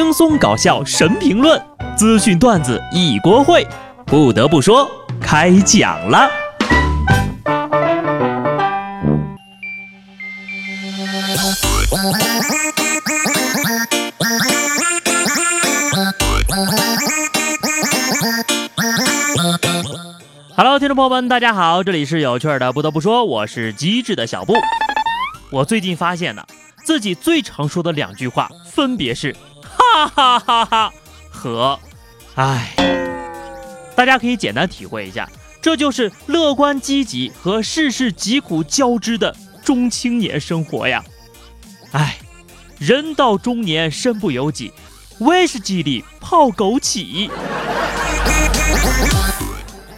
轻松搞笑神评论，资讯段子一锅烩。不得不说，开讲了。Hello，听众朋友们，大家好，这里是有趣的。不得不说，我是机智的小布。我最近发现呢，自己最常说的两句话分别是“哈哈哈哈”和“唉”。大家可以简单体会一下，这就是乐观积极和世事疾苦交织的中青年生活呀。唉，人到中年身不由己，威士忌里泡枸杞。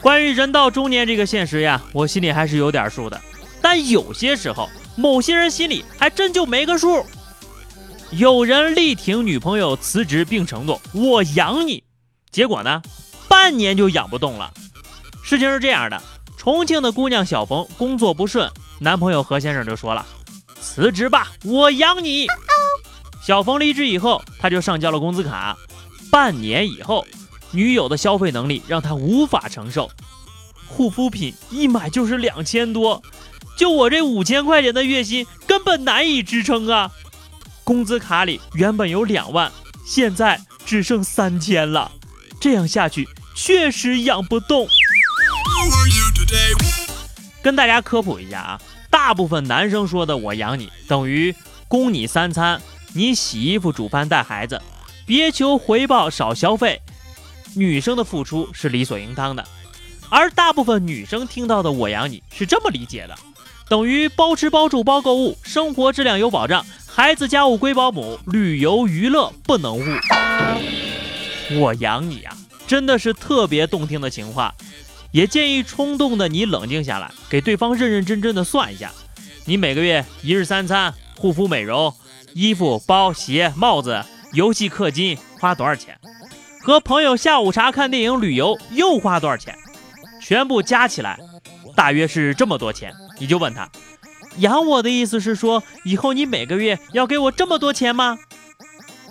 关于人到中年这个现实呀，我心里还是有点数的。但有些时候，某些人心里还真就没个数。有人力挺女朋友辞职，并承诺我养你，结果呢，半年就养不动了。事情是这样的，重庆的姑娘小冯工作不顺，男朋友何先生就说了：“辞职吧，我养你。”小冯离职以后，他就上交了工资卡。半年以后。女友的消费能力让他无法承受，护肤品一买就是两千多，就我这五千块钱的月薪根本难以支撑啊！工资卡里原本有两万，现在只剩三千了，这样下去确实养不动。跟大家科普一下啊，大部分男生说的“我养你”等于供你三餐，你洗衣服、煮饭、带孩子，别求回报，少消费。女生的付出是理所应当的，而大部分女生听到的“我养你”是这么理解的，等于包吃包住包购物，生活质量有保障，孩子家务归保姆，旅游娱乐不能误。我养你啊，真的是特别动听的情话，也建议冲动的你冷静下来，给对方认认真真的算一下，你每个月一日三餐、护肤美容、衣服、包、鞋、帽子、游戏氪金花多少钱？和朋友下午茶、看电影、旅游又花多少钱？全部加起来，大约是这么多钱。你就问他，养我的意思是说，以后你每个月要给我这么多钱吗？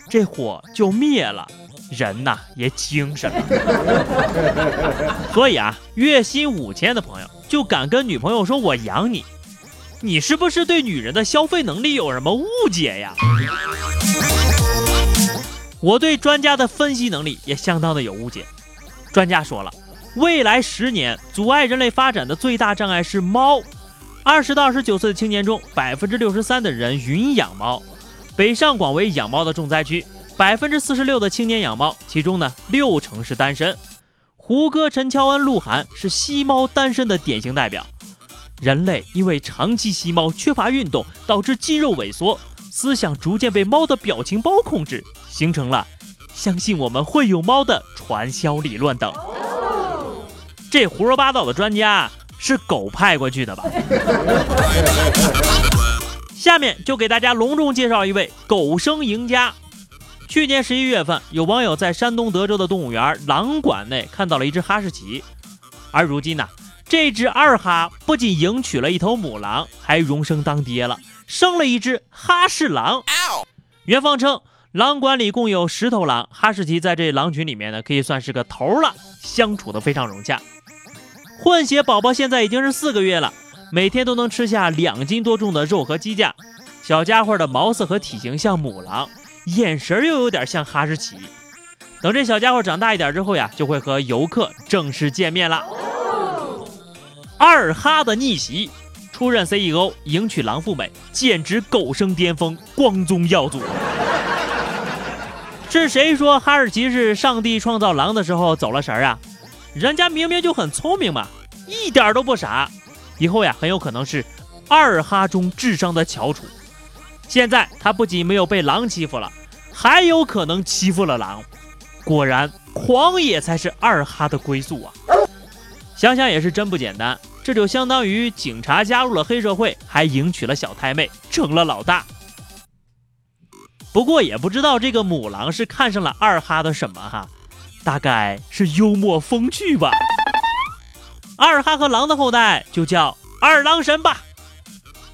这火就灭了，人呐也精神了。所以啊，月薪五千的朋友就敢跟女朋友说我养你，你是不是对女人的消费能力有什么误解呀？我对专家的分析能力也相当的有误解。专家说了，未来十年阻碍人类发展的最大障碍是猫。二十到二十九岁的青年中，百分之六十三的人云养猫。北上广为养猫的重灾区，百分之四十六的青年养猫，其中呢六成是单身。胡歌、陈乔恩、鹿晗是吸猫单身的典型代表。人类因为长期吸猫，缺乏运动，导致肌肉萎缩。思想逐渐被猫的表情包控制，形成了相信我们会有猫的传销理论等。这胡说八道的专家是狗派过去的吧？下面就给大家隆重介绍一位狗生赢家。去年十一月份，有网友在山东德州的动物园狼馆内看到了一只哈士奇，而如今呢，这只二哈不仅迎娶了一头母狼，还荣升当爹了。生了一只哈士狼。元芳称，狼馆里共有十头狼，哈士奇在这狼群里面呢，可以算是个头了，相处的非常融洽。混血宝宝现在已经是四个月了，每天都能吃下两斤多重的肉和鸡架。小家伙的毛色和体型像母狼，眼神又有点像哈士奇。等这小家伙长大一点之后呀，就会和游客正式见面了。二哈的逆袭。出任 CEO，迎娶狼赴美，简直狗生巅峰，光宗耀祖。是谁说哈士奇是上帝创造狼的时候走了神啊？人家明明就很聪明嘛，一点都不傻。以后呀，很有可能是二哈中智商的翘楚。现在他不仅没有被狼欺负了，还有可能欺负了狼。果然，狂野才是二哈的归宿啊！想想也是真不简单。这就相当于警察加入了黑社会，还迎娶了小太妹，成了老大。不过也不知道这个母狼是看上了二哈的什么哈，大概是幽默风趣吧。二哈和狼的后代就叫二郎神吧。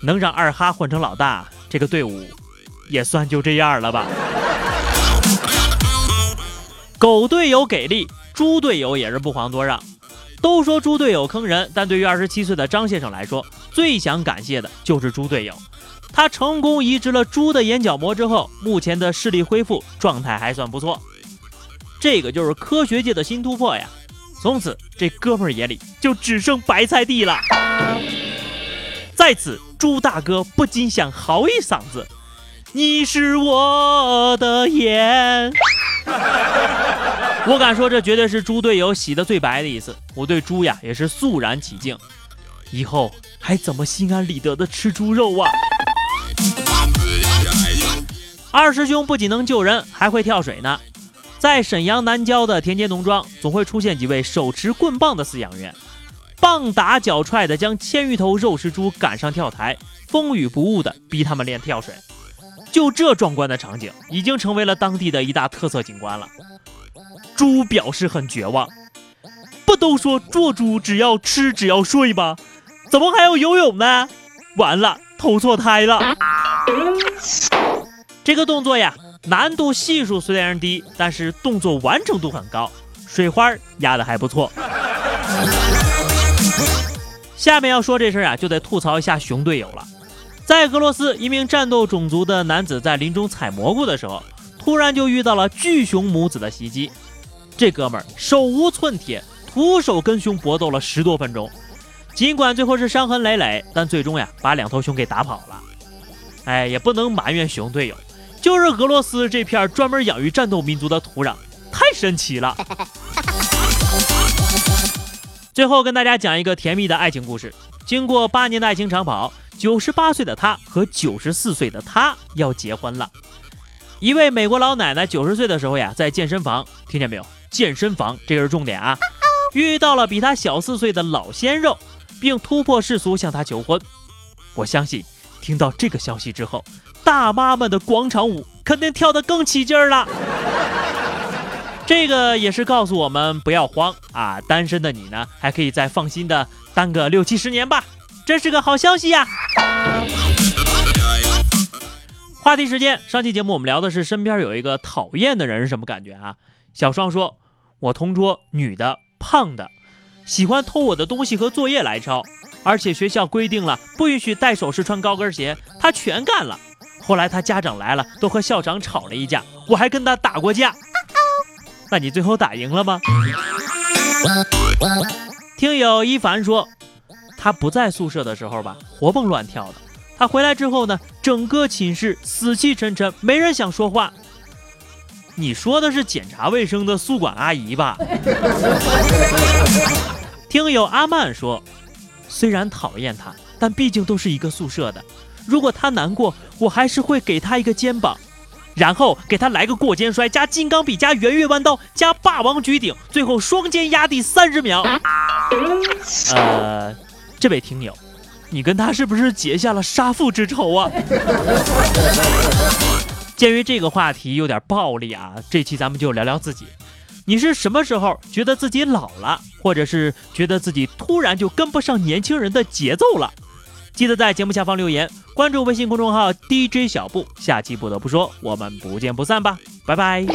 能让二哈混成老大，这个队伍也算就这样了吧。狗队友给力，猪队友也是不遑多让。都说猪队友坑人，但对于二十七岁的张先生来说，最想感谢的就是猪队友。他成功移植了猪的眼角膜之后，目前的视力恢复状态还算不错。这个就是科学界的新突破呀！从此这哥们儿眼里就只剩白菜地了。在此，猪大哥不禁想嚎一嗓子：“你是我的眼。”我敢说，这绝对是猪队友洗的最白的一次。我对猪呀也是肃然起敬，以后还怎么心安理得的吃猪肉啊？二师兄不仅能救人，还会跳水呢。在沈阳南郊的田间农庄，总会出现几位手持棍棒的饲养员，棒打脚踹的将千余头肉食猪赶上跳台，风雨不误的逼他们练跳水。就这壮观的场景，已经成为了当地的一大特色景观了。猪表示很绝望，不都说做猪只要吃只要睡吗？怎么还要游泳呢？完了，投错胎了。这个动作呀，难度系数虽然低，但是动作完成度很高，水花压的还不错。下面要说这事儿啊，就得吐槽一下熊队友了。在俄罗斯，一名战斗种族的男子在林中采蘑菇的时候，突然就遇到了巨熊母子的袭击。这哥们儿手无寸铁，徒手跟熊搏斗了十多分钟，尽管最后是伤痕累累，但最终呀，把两头熊给打跑了。哎，也不能埋怨熊队友。就是俄罗斯这片专门养育战斗民族的土壤，太神奇了。最后跟大家讲一个甜蜜的爱情故事。经过八年的爱情长跑，九十八岁的他和九十四岁的他要结婚了。一位美国老奶奶九十岁的时候呀，在健身房，听见没有？健身房，这个是重点啊！遇到了比他小四岁的老鲜肉，并突破世俗向他求婚。我相信，听到这个消息之后。大妈们的广场舞肯定跳得更起劲儿了。这个也是告诉我们不要慌啊，单身的你呢，还可以再放心的单个六七十年吧，这是个好消息呀。话题时间，上期节目我们聊的是身边有一个讨厌的人是什么感觉啊？小双说，我同桌女的胖的，喜欢偷我的东西和作业来抄，而且学校规定了不允许戴首饰、穿高跟鞋，她全干了。后来他家长来了，都和校长吵了一架，我还跟他打过架。那你最后打赢了吗？听友一凡说，他不在宿舍的时候吧，活蹦乱跳的。他回来之后呢，整个寝室死气沉沉，没人想说话。你说的是检查卫生的宿管阿姨吧？听友阿曼说，虽然讨厌他，但毕竟都是一个宿舍的。如果他难过，我还是会给他一个肩膀，然后给他来个过肩摔加金刚臂加圆月弯刀加霸王举顶，最后双肩压地三十秒。呃，这位听友，你跟他是不是结下了杀父之仇啊？鉴于这个话题有点暴力啊，这期咱们就聊聊自己。你是什么时候觉得自己老了，或者是觉得自己突然就跟不上年轻人的节奏了？记得在节目下方留言，关注微信公众号 DJ 小布。下期不得不说，我们不见不散吧，拜拜。